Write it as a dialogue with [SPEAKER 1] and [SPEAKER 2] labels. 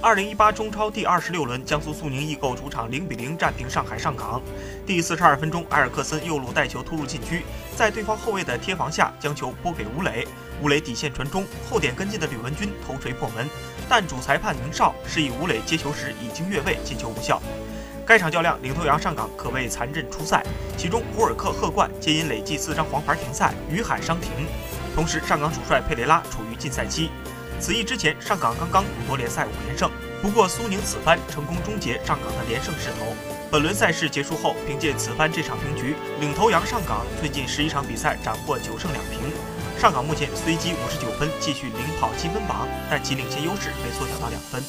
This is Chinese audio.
[SPEAKER 1] 二零一八中超第二十六轮，江苏苏宁易购主场零比零战平上海上港。第四十二分钟，埃尔克森右路带球突入禁区，在对方后卫的贴防下，将球拨给吴磊。吴磊底线传中，后点跟进的吕文君头锤破门，但主裁判宁少示意吴磊接球时已经越位，进球无效。该场较量，领头羊上港可谓残阵出赛，其中胡尔克、贺冠皆因累计四张黄牌停赛，于海伤停。同时，上港主帅佩雷拉处于禁赛期。此役之前，上港刚刚夺联赛五连胜。不过，苏宁此番成功终结上港的连胜势头。本轮赛事结束后，凭借此番这场平局，领头羊上港最近十一场比赛斩获九胜两平。上港目前虽积五十九分，继续领跑积分榜，但其领先优势被缩小到两分。